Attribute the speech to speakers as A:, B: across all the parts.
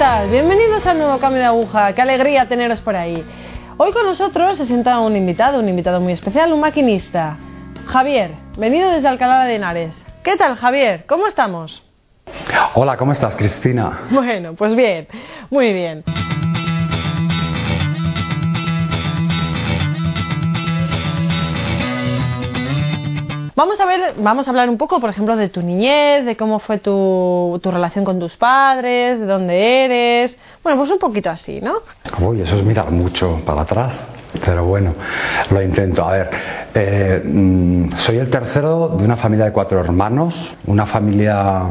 A: tal? Bienvenidos al nuevo cambio de aguja. Qué alegría teneros por ahí. Hoy con nosotros se sienta un invitado, un invitado muy especial, un maquinista. Javier, venido desde Alcalá de Henares. ¿Qué tal, Javier? ¿Cómo estamos?
B: Hola, ¿cómo estás, Cristina?
A: Bueno, pues bien, muy bien. Vamos a ver, vamos a hablar un poco, por ejemplo, de tu niñez, de cómo fue tu, tu relación con tus padres, de dónde eres. Bueno, pues un poquito así, ¿no?
B: Uy, eso es mirar mucho para atrás. Pero bueno, lo intento. A ver, eh, mm, soy el tercero de una familia de cuatro hermanos, una familia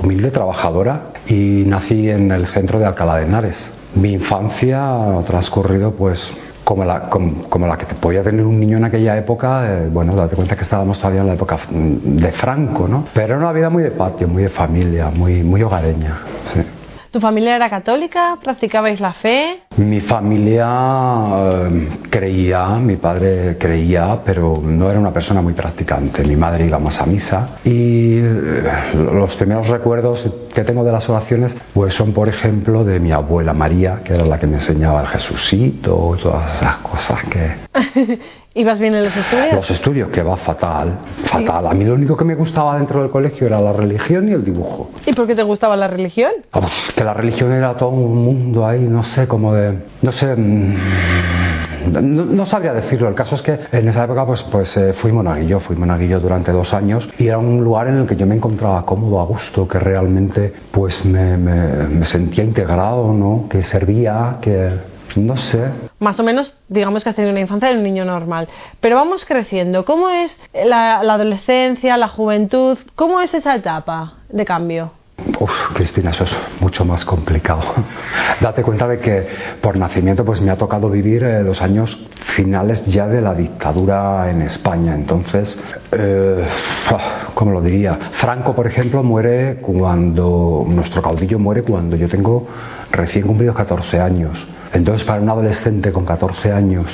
B: humilde, trabajadora, y nací en el centro de Alcalá de Henares. Mi infancia ha transcurrido pues como la, como, como la que te podía tener un niño en aquella época, eh, bueno, date cuenta que estábamos todavía en la época mm, de Franco, ¿no? Pero era una vida muy de patio, muy de familia, muy, muy hogareña.
A: ¿Tu familia era católica? ¿Practicabais la fe?
B: Mi familia eh, creía, mi padre creía, pero no era una persona muy practicante. Mi madre iba más a misa y eh, los primeros recuerdos que tengo de las oraciones pues son, por ejemplo, de mi abuela María, que era la que me enseñaba el Jesucito y todas esas cosas que...
A: ¿Ibas bien en los estudios?
B: Los estudios, que va fatal, fatal. A mí lo único que me gustaba dentro del colegio era la religión y el dibujo.
A: ¿Y por qué te gustaba la religión?
B: Uf, que la religión era todo un mundo ahí, no sé, como de... No sé... No, no sabría decirlo. El caso es que en esa época pues, pues eh, fui monaguillo, fui monaguillo durante dos años y era un lugar en el que yo me encontraba cómodo, a gusto, que realmente pues me, me, sentía integrado, ¿no? Que servía, que no sé.
A: Más o menos, digamos que has tenido una infancia de un niño normal. Pero vamos creciendo. ¿Cómo es la, la adolescencia, la juventud? ¿Cómo es esa etapa de cambio?
B: Uf, Cristina, eso es mucho más complicado. Date cuenta de que por nacimiento pues me ha tocado vivir eh, los años finales ya de la dictadura en España. Entonces, eh, ¿cómo lo diría? Franco, por ejemplo, muere cuando, nuestro caudillo muere cuando yo tengo recién cumplidos 14 años. Entonces, para un adolescente con 14 años,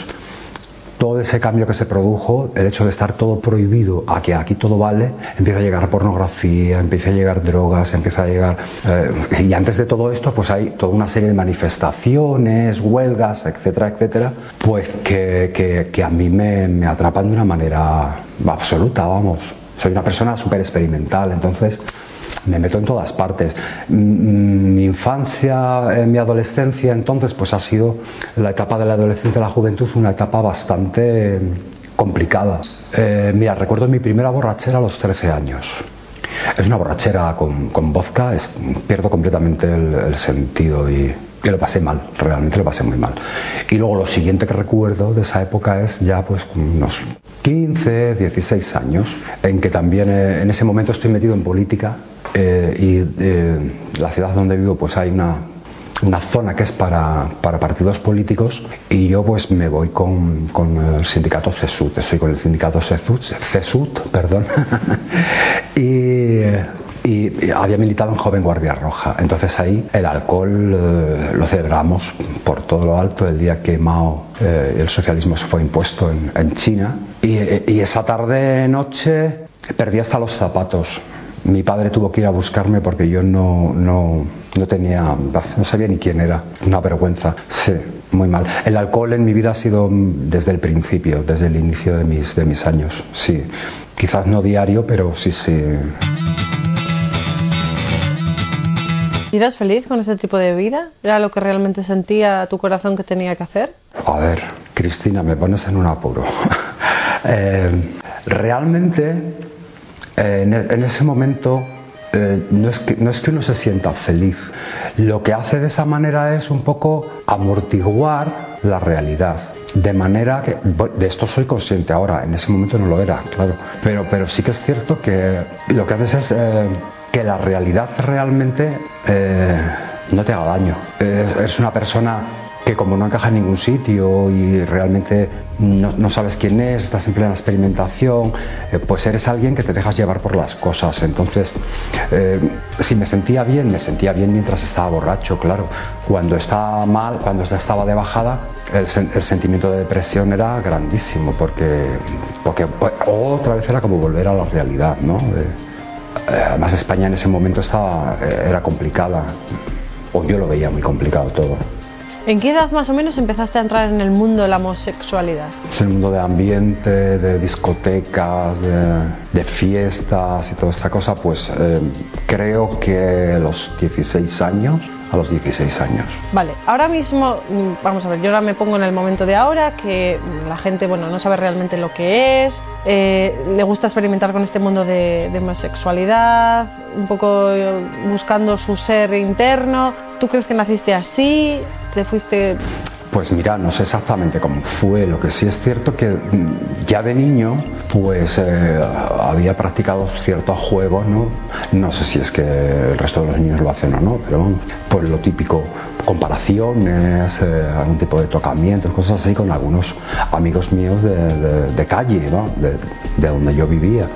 B: todo ese cambio que se produjo, el hecho de estar todo prohibido a que aquí todo vale, empieza a llegar pornografía, empieza a llegar drogas, empieza a llegar... Eh, y antes de todo esto, pues hay toda una serie de manifestaciones, huelgas, etcétera, etcétera, pues que, a mí me, me atrapan de una manera absoluta, vamos. Soy una persona súper experimental, entonces me meto en todas partes. Mi infancia, mi adolescencia, entonces, pues ha sido la etapa de la adolescencia y la juventud, una etapa bastante complicada. Eh, mira, recuerdo mi primera borrachera a los 13 años. Es una borrachera con, con vodka, es, pierdo completamente el, el sentido y, que lo pasé mal, realmente lo pasé muy mal. Y luego lo siguiente que recuerdo de esa época es ya pues unos 15, 16 años, en que también eh, en ese momento estoy metido en política eh, y eh, la ciudad donde vivo pues hay una, una zona que es para, para, partidos políticos y yo pues me voy con, con el sindicato CESUT, estoy con el sindicato CESUT, CESUT perdón, y, y, había militado en Joven Guardia Roja. Entonces ahí el alcohol eh, lo celebramos por todo lo alto el día que Mao, eh, el socialismo se fue impuesto en, en China. Y, y esa tarde noche perdí hasta los zapatos mi padre tuvo que ir a buscarme porque yo no, no, no tenía, no sabía ni quién era. Una vergüenza. Sí, muy mal. El alcohol en mi vida ha sido desde el principio, desde el inicio de mis, de mis años. Sí. Quizás no diario, pero sí, sí.
A: ¿Y eras feliz con ese tipo de vida? ¿Era lo que realmente sentía tu corazón que tenía que hacer?
B: A ver, Cristina, me pones en un apuro. eh, realmente eh, en, en, ese momento eh, no, es que, no es que uno se sienta feliz, lo que hace de esa manera es un poco amortiguar la realidad. De manera que, de esto soy consciente ahora, en ese momento no lo era, claro, pero, pero sí que es cierto que lo que haces es eh, que la realidad realmente eh, no te haga daño. es una persona que como no encaja en ningún sitio y realmente no, sabes quién es, estás en plena experimentación, eh, pues eres alguien que te dejas llevar por las cosas. Entonces, eh, si me sentía bien, me sentía bien mientras estaba borracho, claro. Cuando estaba mal, cuando estaba de bajada, el, sentimiento de depresión era grandísimo, porque, porque otra vez era como volver a la realidad, ¿no? De, además España en ese momento estaba, era complicada o yo lo veía muy complicado todo.
A: ¿En qué edad más o menos empezaste a entrar en el mundo de la homosexualidad?
B: Es el mundo de ambiente, de discotecas, de, fiestas y toda esta cosa, pues eh, creo que a los 16 años, a los 16 años.
A: Vale, ahora mismo, mm, vamos a ver, yo ahora me pongo en el momento de ahora, que la gente, bueno, no sabe realmente lo que es, eh, le gusta experimentar con este mundo de, de homosexualidad, un poco eh, buscando su ser interno. ¿Tú crees que naciste así? ¿Te fuiste
B: pues mira, no sé exactamente cómo fue. Lo que sí es cierto que mm, ya de niño, pues eh, había practicado ciertos juegos, ¿no? No sé si es que el resto de los niños lo hacen o no, pero pues lo típico, comparaciones, eh, algún tipo de tocamientos, cosas así con algunos amigos míos de, calle, ¿no? de, de donde yo vivía.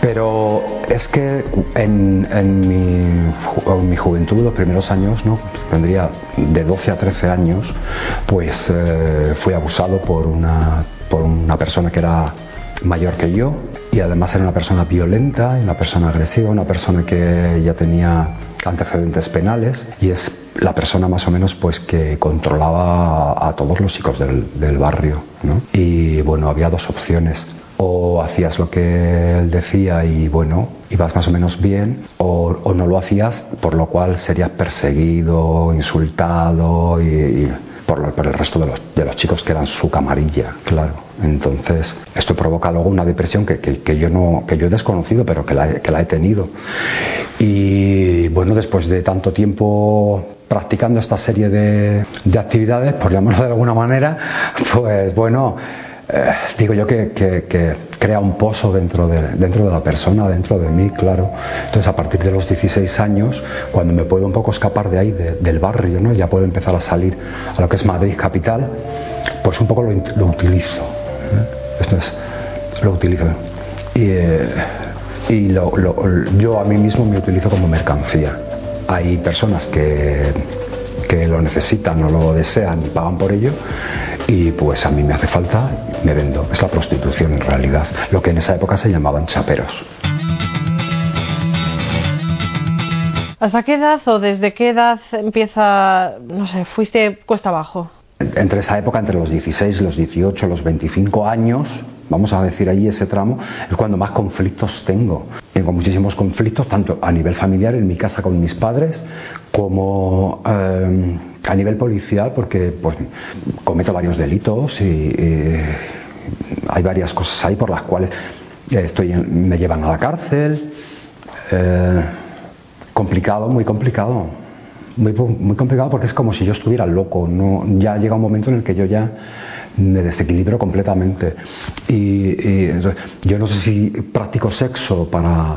B: Pero es que en, mi, juventud, los primeros años, ¿no? tendría de 12 a 13 años, pues eh, fui abusado por una, por una persona que era mayor que yo y además era una persona violenta, una persona agresiva, una persona que ya tenía antecedentes penales y es la persona más o menos pues que controlaba a, todos los chicos del, del barrio ¿no? y bueno había dos opciones o hacías lo que él decía y bueno, ibas más o menos bien, o, no lo hacías, por lo cual serías perseguido, insultado y, por, el resto de los, de los, chicos que eran su camarilla, claro. Entonces, esto provoca luego una depresión que, que, yo, no, que yo he desconocido, pero que la, que la he tenido. Y bueno, después de tanto tiempo practicando esta serie de, de actividades, por llamarlo de alguna manera, pues bueno, eh, digo yo que, crea un pozo dentro de, dentro de la persona, dentro de mí, claro. Entonces, a partir de los 16 años, cuando me puedo un poco escapar de ahí, del barrio, ¿no? ya puedo empezar a salir a lo que es Madrid capital, pues un poco lo, utilizo. ¿eh? Esto es, lo utilizo. Y, eh, y yo a mí mismo me utilizo como mercancía. Hay personas que que lo necesitan o lo desean y pagan por ello y pues a mí me hace falta, me vendo. Es la prostitución en realidad, lo que en esa época se llamaban chaperos.
A: ¿Hasta qué edad o desde qué edad empieza, no sé, fuiste cuesta abajo?
B: Entre esa época, entre los 16, los 18, los 25 años, vamos a decir ahí ese tramo, es cuando más conflictos tengo. Tengo muchísimos conflictos, tanto a nivel familiar, en mi casa con mis padres, como eh, a nivel policial, porque pues, cometo varios delitos y, hay varias cosas ahí por las cuales estoy me llevan a la cárcel. Eh, complicado, muy complicado. Muy, muy complicado porque es como si yo estuviera loco. No, ya llega un momento en el que yo ya me desequilibro completamente. Y, yo no sé si practico sexo para,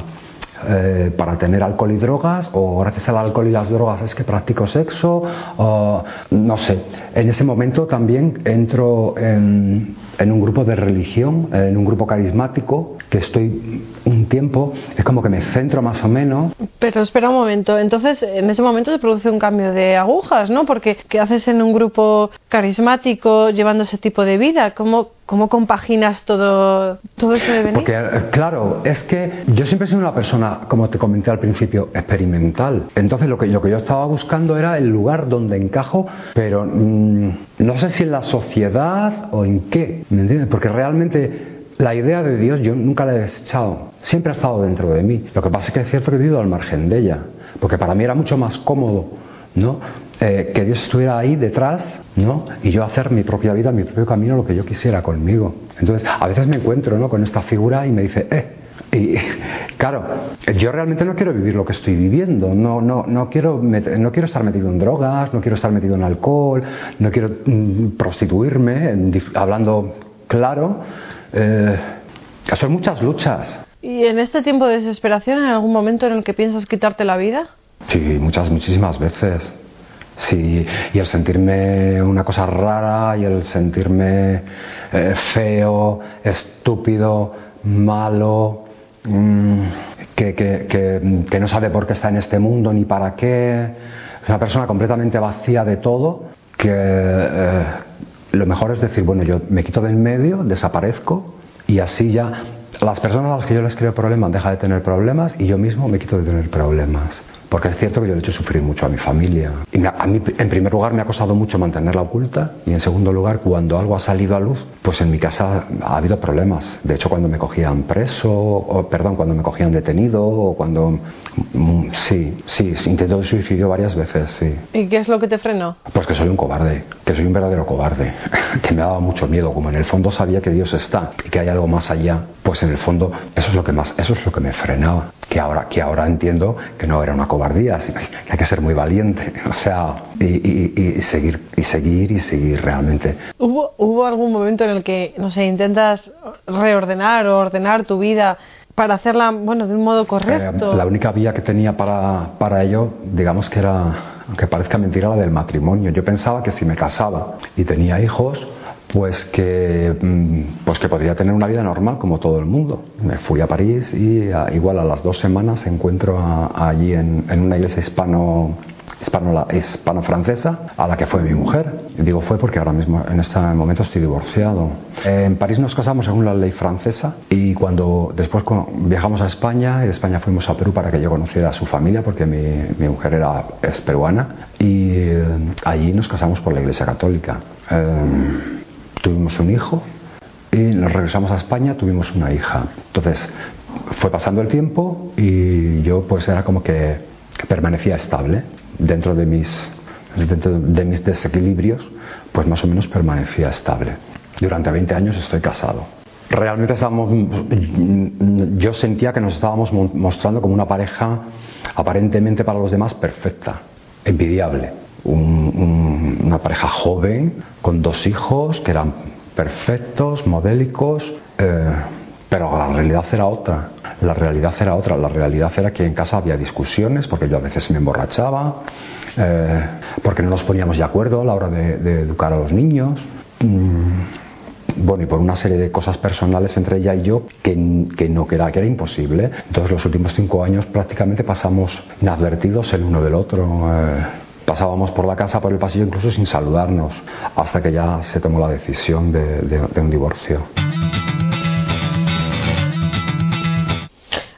B: eh, para tener alcohol y drogas o gracias al alcohol y las drogas es que practico sexo o no sé. En ese momento también entro en, un grupo de religión, en un grupo carismático, que estoy un tiempo, es como que me centro más o menos.
A: Pero espera un momento, entonces en ese momento te produce un cambio de agujas, ¿no? Porque ¿qué haces en un grupo carismático llevando ese tipo de vida? ¿Cómo, cómo compaginas todo, todo eso de venir?
B: Porque, eh, claro, es que yo siempre he sido una persona, como te comenté al principio, experimental. Entonces lo que, lo que yo estaba buscando era el lugar donde encajo, pero mm, no sé si en la sociedad o en qué, ¿me entiendes? Porque realmente la idea de Dios yo nunca la he desechado, siempre ha estado dentro de mí. Lo que pasa es que es cierto he vivido al margen de ella, porque para mí era mucho más cómodo ¿no? Eh, que Dios estuviera ahí detrás ¿no? y yo hacer mi propia vida, mi propio camino, lo que yo quisiera conmigo. Entonces, a veces me encuentro ¿no? con esta figura y me dice, eh, y claro, yo realmente no quiero vivir lo que estoy viviendo, no, no, no, quiero, no quiero estar metido en drogas, no quiero estar metido en alcohol, no quiero mm, prostituirme, hablando claro, eh, son muchas luchas.
A: ¿Y en este tiempo de desesperación, en algún momento en el que piensas quitarte la vida?
B: Sí, muchas, muchísimas veces. Sí, y el sentirme una cosa rara, y el sentirme eh, feo, estúpido, malo, mm, que, que, que, no sabe por qué está en este mundo ni para qué. Es una persona completamente vacía de todo, que eh, lo mejor es decir, bueno, yo me quito del medio, desaparezco y así ya las personas a las que yo les creo problemas dejan de tener problemas y yo mismo me quito de tener problemas. Porque es cierto que yo le he hecho sufrir mucho a mi familia. Y a mí, en primer lugar, me ha costado mucho mantenerla oculta y en segundo lugar, cuando algo ha salido a luz, pues en mi casa ha habido problemas. De hecho, cuando me cogían preso, o perdón, cuando me cogían detenido, o cuando... Mm, sí, sí, intento de suicidio varias veces, sí.
A: ¿Y qué es lo que te frenó?
B: Pues que soy un cobarde, que soy un verdadero cobarde, que me daba mucho miedo, como en el fondo sabía que Dios está y que hay algo más allá, pues en el fondo eso es lo que más, eso es lo que me frenaba. Que ahora, que ahora entiendo que no era una cobardía, sino que hay que ser muy valiente, o sea, y, seguir, y seguir, y seguir realmente.
A: ¿Hubo, ¿Hubo algún momento en el que, no sé, intentas reordenar o ordenar tu vida para hacerla, bueno, de un modo correcto?
B: Eh, la única vía que tenía para, para ello, digamos que era, aunque parezca mentira, la del matrimonio. Yo pensaba que si me casaba y tenía hijos, pues que, mm, pues que podría tener una vida normal como todo el mundo. Me fui a París y igual a las dos semanas encuentro allí en, en, una iglesia hispano, hispano-francesa a la que fue mi mujer. Y digo fue porque ahora mismo en este momento estoy divorciado. En París nos casamos según la ley francesa y cuando después viajamos a España y de España fuimos a Perú para que yo conociera a su familia porque mi, mi mujer era, es peruana y eh, allí nos casamos por la iglesia católica. Eh, tuvimos un hijo y nos regresamos a España, tuvimos una hija. Entonces fue pasando el tiempo y yo pues era como que permanecía estable dentro de mis, dentro de mis desequilibrios, pues más o menos permanecía estable. Durante 20 años estoy casado. Realmente estábamos, yo sentía que nos estábamos mostrando como una pareja aparentemente para los demás perfecta, envidiable una pareja joven con dos hijos que eran perfectos, modélicos, eh, pero la realidad era otra. La realidad era otra. La realidad era que en casa había discusiones porque yo a veces me emborrachaba, eh, porque no nos poníamos de acuerdo a la hora de, educar a los niños. Mm, bueno, y por una serie de cosas personales entre ella y yo que, no, que era, que era imposible. Entonces los últimos cinco años prácticamente pasamos inadvertidos el uno del otro. Eh, pasábamos por la casa, por el pasillo, incluso sin saludarnos, hasta que ya se tomó la decisión de, un divorcio.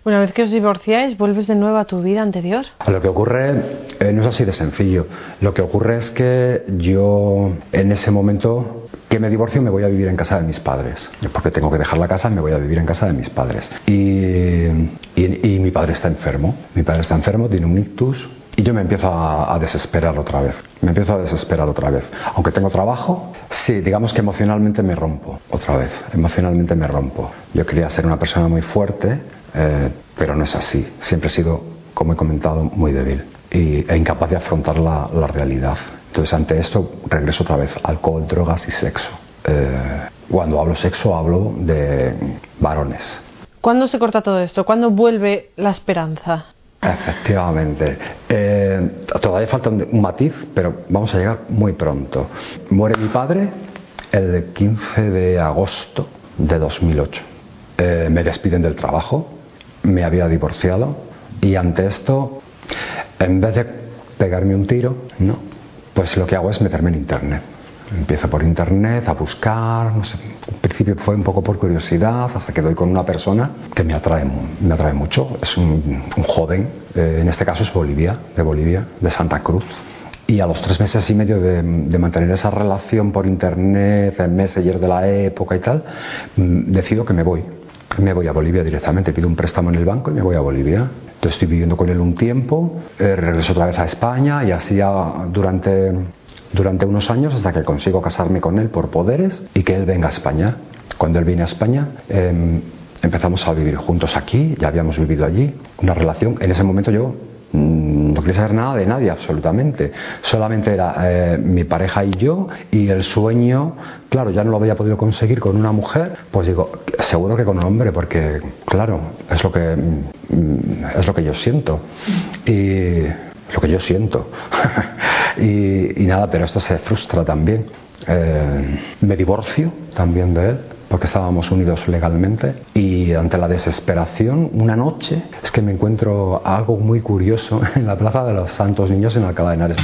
A: Una vez que os divorciáis, ¿vuelves de nuevo a tu vida anterior?
B: Lo que ocurre eh, no es así de sencillo. Lo que ocurre es que yo en ese momento que me divorcio me voy a vivir en casa de mis padres. Porque tengo que dejar la casa, me voy a vivir en casa de mis padres. Y, y mi padre está enfermo. Mi padre está enfermo, tiene un ictus y yo me empiezo a, desesperar otra vez. Me empiezo a desesperar otra vez. Aunque tengo trabajo, sí, digamos que emocionalmente me rompo otra vez. Emocionalmente me rompo. Yo quería ser una persona muy fuerte, eh, pero no es así. Siempre he sido, como he comentado, muy débil y, e incapaz de afrontar la, realidad. Entonces, ante esto, regreso otra vez. Alcohol, drogas y sexo. Eh, cuando hablo sexo, hablo de varones.
A: ¿Cuándo se corta todo esto? ¿Cuándo vuelve la esperanza?
B: Efectivamente. Eh, todavía falta un, matiz, pero vamos a llegar muy pronto. Muere mi padre el 15 de agosto de 2008. Eh, me despiden del trabajo, me había divorciado y ante esto, en vez de pegarme un tiro, no, pues lo que hago es meterme en internet Empiezo por internet a buscar, no sé, al principio fue un poco por curiosidad, hasta que doy con una persona que me atrae, me atrae mucho. Es un, joven, eh, en este caso es Bolivia, de Bolivia, de Santa Cruz. Y a los tres meses y medio de, mantener esa relación por internet, el messenger de la época y tal, mm, decido que me voy. Me voy a Bolivia directamente, pido un préstamo en el banco y me voy a Bolivia. Entonces estoy viviendo con él un tiempo, eh, regreso otra vez a España y así durante durante unos años hasta que consigo casarme con él por poderes y que él venga a España. Cuando él viene a España, em, empezamos a vivir juntos aquí, ya habíamos vivido allí, una relación. En ese momento yo mm, no quería saber nada de nadie, absolutamente. Solamente era eh, mi pareja y yo, y el sueño, claro, ya no lo había podido conseguir con una mujer, pues digo, seguro que con un hombre, porque, claro, es lo que, mm, es lo que yo siento. Y lo que yo siento. y, nada, pero esto se frustra también. Eh, me divorcio también de él porque estábamos unidos legalmente y ante la desesperación una noche es que me encuentro algo muy curioso en la Plaza de los Santos Niños en Alcalá de Henares.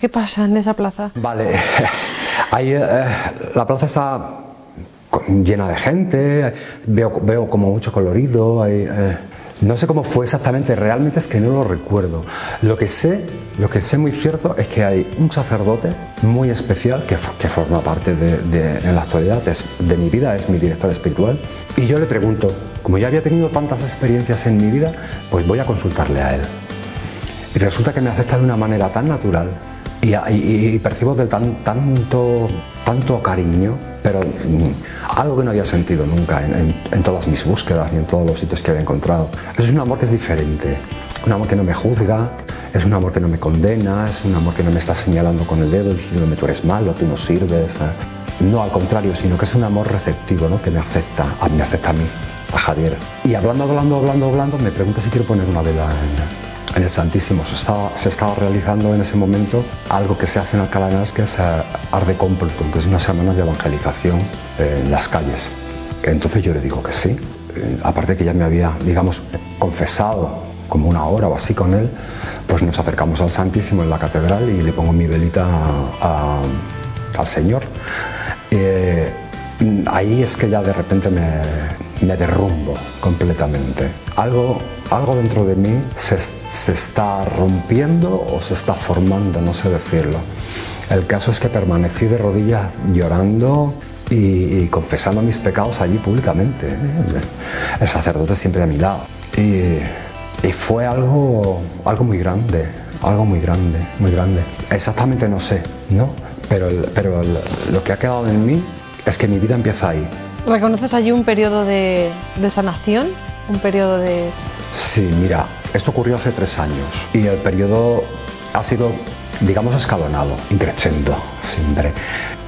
A: ¿Qué pasa en esa plaza?
B: Vale, Ahí, eh, la plaza está llena de gente, veo, veo como mucho colorido, hay, eh, No sé cómo fue exactamente, realmente es que no lo recuerdo. Lo que sé, lo que sé muy cierto es que hay un sacerdote muy especial que, que forma parte de, en la actualidad de mi vida, es mi director espiritual. Y yo le pregunto, como ya había tenido tantas experiencias en mi vida, pues voy a consultarle a él. Y resulta que me acepta de una manera tan natural y, percibo de tan, tanto, tanto cariño, pero mm, algo que no había sentido nunca en, todas mis búsquedas y en todos los sitios que había encontrado. Es un amor que es diferente, un amor que no me juzga, es un amor que no me condena, es un amor que no me está señalando con el dedo diciéndome tú eres malo, tú no sirves. No, al contrario, sino que es un amor receptivo, ¿no? que me afecta, a, me afecta a mí, a Javier. Y hablando, hablando, hablando, hablando, me pregunta si quiero poner una vela en, en el Santísimo. Se estaba, se estaba realizando en ese momento algo que se hace en Alcalá de que es eh, Arde Completum, que es una semana de evangelización eh, en las calles. Entonces yo le digo que sí. Eh, aparte que ya me había, digamos, confesado como una hora o así con él, pues nos acercamos al Santísimo en la catedral y le pongo mi velita al Señor. ahí es que ya de repente me, me derrumbo completamente. Algo, algo dentro de mí se, se está rompiendo o se está formando, no sé decirlo. El caso es que permanecí de rodillas llorando y, confesando mis pecados allí públicamente. ¿eh? El sacerdote siempre a mi lado. Y, fue algo, algo muy grande, algo muy grande, muy grande. Exactamente no sé, ¿no? Pero, pero lo que ha quedado en mí es que mi vida empieza ahí.
A: ¿Reconoces allí un periodo de, de sanación? ¿Un periodo de,
B: Sí, mira, esto ocurrió hace tres años y el periodo ha sido, digamos, escalonado, increciendo siempre.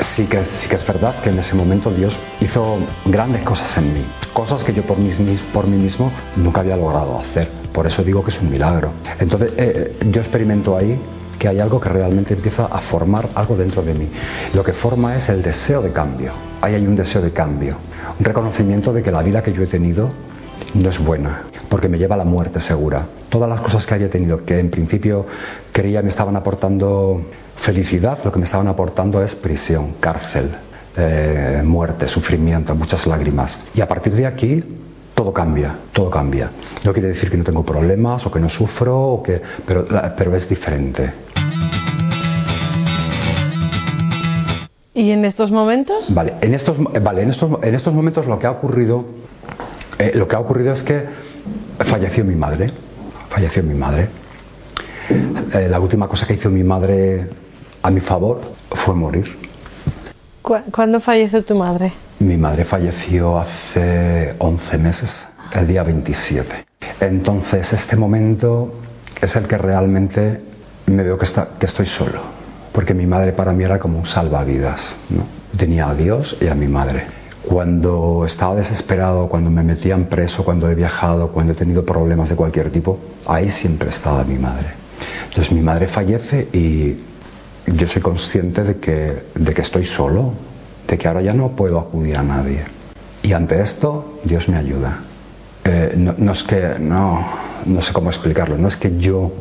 B: Sí que, sí que es verdad que en ese momento Dios hizo grandes cosas en mí, cosas que yo por mí, por mí mismo nunca había logrado hacer. Por eso digo que es un milagro. Entonces, eh, yo experimento ahí que hay algo que realmente empieza a formar algo dentro de mí. Lo que forma es el deseo de cambio. Ahí hay un deseo de cambio, un reconocimiento de que la vida que yo he tenido no es buena, porque me lleva a la muerte segura. Todas las cosas que haya tenido, que en principio creía me estaban aportando felicidad, lo que me estaban aportando es prisión, cárcel, eh, muerte, sufrimiento, muchas lágrimas. Y a partir de aquí todo cambia, todo cambia. No quiere decir que no tengo problemas o que no sufro, o que, pero, pero es diferente.
A: ¿Y en estos momentos?
B: Vale, en estos, vale, en estos, en estos momentos lo que ha ocurrido eh, lo que ha ocurrido es que falleció mi madre. Falleció mi madre. Eh, la última cosa que hizo mi madre a mi favor fue morir.
A: ¿Cuándo falleció tu madre?
B: Mi madre falleció hace 11 meses, el día 27. Entonces, este momento es el que realmente me veo que, está, que estoy solo, porque mi madre para mí era como un salvavidas. ¿no? Tenía a Dios y a mi madre. Cuando estaba desesperado, cuando me metían preso, cuando he viajado, cuando he tenido problemas de cualquier tipo, ahí siempre estaba mi madre. Entonces mi madre fallece y yo soy consciente de que, de que estoy solo, de que ahora ya no puedo acudir a nadie. Y ante esto, Dios me ayuda. Eh, no, no, es que, no, no sé cómo explicarlo, no es que yo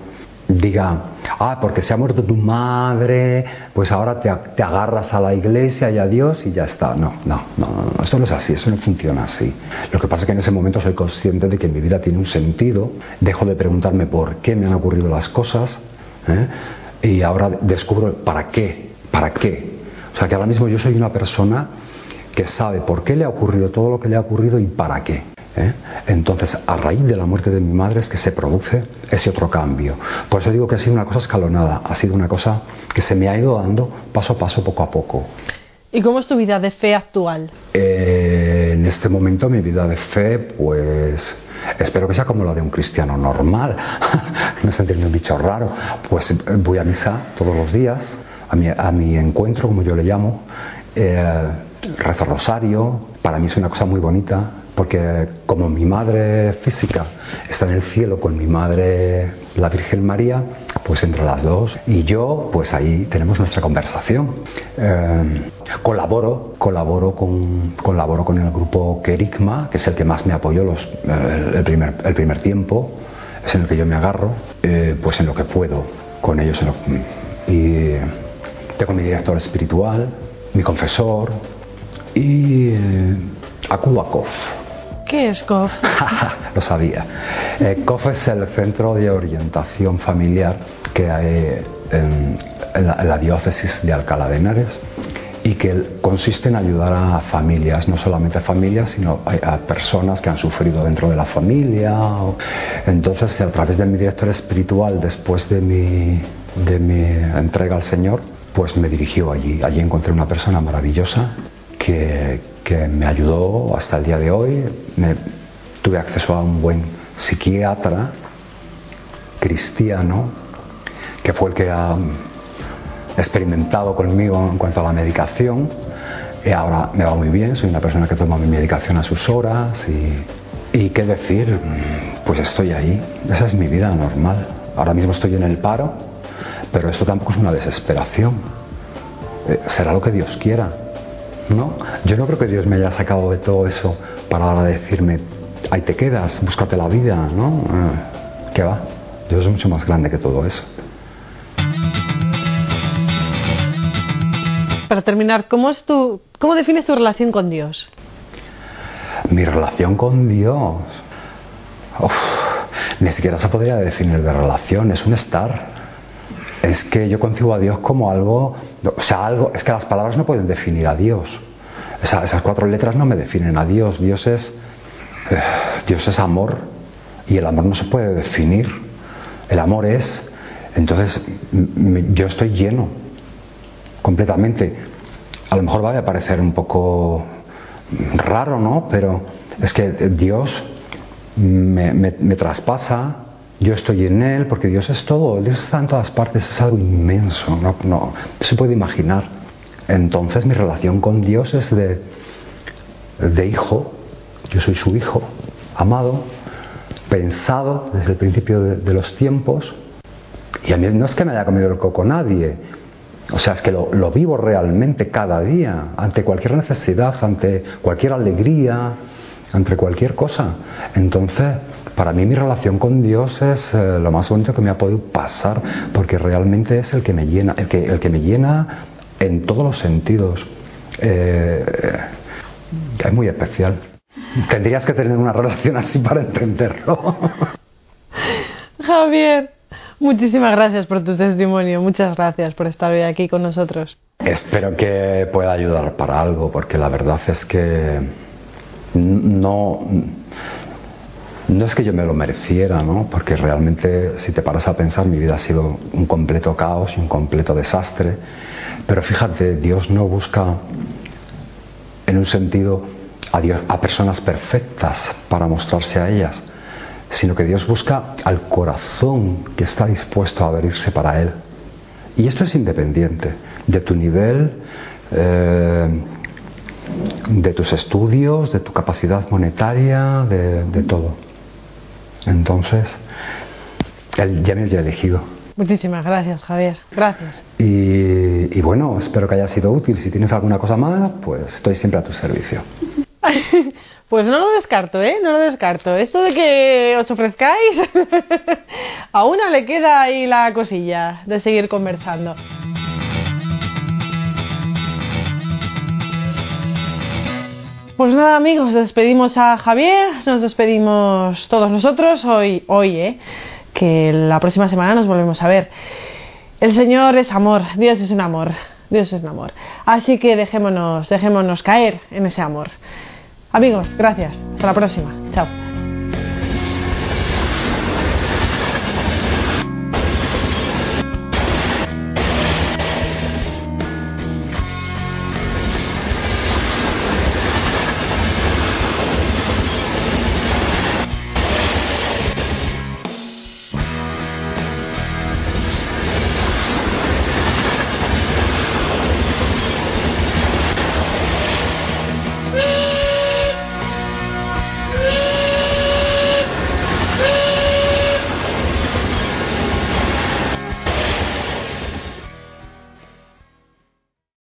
B: diga, ah, porque se ha muerto tu madre, pues ahora te, te, agarras a la iglesia y a Dios y ya está. No, no, no, no, esto no es así, eso no funciona así. Lo que pasa es que en ese momento soy consciente de que mi vida tiene un sentido, dejo de preguntarme por qué me han ocurrido las cosas ¿eh? y ahora descubro para qué, para qué. O sea que ahora mismo yo soy una persona que sabe por qué le ha ocurrido todo lo que le ha ocurrido y para qué. ¿Eh? Entonces, a raíz de la muerte de mi madre es que se produce ese otro cambio. Por eso digo que ha sido una cosa escalonada, ha sido una cosa que se me ha ido dando paso a paso, poco a poco.
A: ¿Y cómo es tu vida de fe actual?
B: Eh, en este momento mi vida de fe, pues espero que sea como la de un cristiano normal, no sentirme un bicho raro. Pues voy a misa todos los días, a mi, a mi encuentro, como yo le llamo, eh, rezo rosario, para mí es una cosa muy bonita, porque como mi madre física está en el cielo con mi madre la Virgen María, pues entre las dos y yo, pues ahí tenemos nuestra conversación. Eh, colaboro, colaboro con, colaboro con el grupo Kerigma, que es el que más me apoyó los, eh, el, primer, el primer tiempo, es en el que yo me agarro, eh, pues en lo que puedo con ellos. y tengo mi director espiritual, mi confesor y acudo a
A: ¿Qué es COF?
B: Lo sabía. Eh, COF es el Centro de Orientación Familiar que hay en, la, diócesis de Alcalá de Henares y que consiste en ayudar a familias, no solamente a familias, sino a, personas que han sufrido dentro de la familia. Entonces, a través de mi director espiritual, después de mi, de mi entrega al Señor, pues me dirigió allí. Allí encontré una persona maravillosa que, me ayudó hasta el día de hoy. Tuve acceso a un buen psiquiatra cristiano, que fue el que ha experimentado conmigo en cuanto a la medicación. Y ahora me va muy bien, soy una persona que toma mi medicación a sus horas y, y qué decir, pues estoy ahí. Esa es mi vida normal. Ahora mismo estoy en el paro, pero esto tampoco es una desesperación. Eh, será lo que Dios quiera. ¿No? Yo no creo que Dios me haya sacado de todo eso para ahora decirme, ahí te quedas, búscate la vida, ¿no? Eh, ¿Qué va? Dios es mucho más grande que todo eso.
A: Para terminar, ¿cómo, es tu, ¿cómo defines tu relación con Dios?
B: Mi relación con Dios. ni siquiera se podría definir de relación, es un estar es que yo concibo a Dios como algo, o sea, algo, es que las palabras no pueden definir a Dios. esas cuatro letras no me definen a Dios. Dios es, eh, Dios es amor y el amor no se puede definir. El amor es, entonces yo estoy lleno completamente. A lo mejor va a parecer un poco raro, ¿no? Pero es que Dios me traspasa yo estoy en Él, porque Dios es todo, Dios está en todas partes, es algo inmenso, no, se puede imaginar. Entonces mi relación con Dios es de, hijo, yo soy su hijo, amado, pensado desde el principio de, los tiempos, y a mí no es que me haya comido el coco nadie, o sea, es que lo vivo realmente cada día, ante cualquier necesidad, ante cualquier alegría, ante cualquier cosa. Entonces, para mí mi relación con Dios es eh, lo más bonito que me ha podido pasar, porque realmente es el que me llena, el que, el que me llena en todos los sentidos. Eh, es muy especial. Tendrías que tener una relación así para entenderlo.
A: Javier, muchísimas gracias por tu testimonio, muchas gracias por estar hoy aquí con nosotros.
B: Espero que pueda ayudar para algo, porque la verdad es que no, no es que yo me lo mereciera, ¿no? porque realmente si te paras a pensar mi vida ha sido un completo caos y un completo desastre, pero fíjate, Dios no busca en un sentido a, personas perfectas para mostrarse a ellas, sino que Dios busca al corazón que está dispuesto a abrirse para Él. Y esto es independiente de tu nivel, eh, de tus estudios, de tu capacidad monetaria, de, todo. Entonces, él ya me había elegido.
A: Muchísimas gracias, Javier. Gracias.
B: Y, y, bueno, espero que haya sido útil. Si tienes alguna cosa más, pues estoy siempre a tu servicio.
A: pues no lo descarto, ¿eh? No lo descarto. Esto de que os ofrezcáis, a una le queda ahí la cosilla de seguir conversando. Pues nada amigos, despedimos a Javier, nos despedimos todos nosotros hoy, hoy, ¿eh? que la próxima semana nos volvemos a ver. El Señor es amor, Dios es un amor, Dios es un amor. Así que dejémonos, dejémonos caer en ese amor. Amigos, gracias. Hasta la próxima. Chao.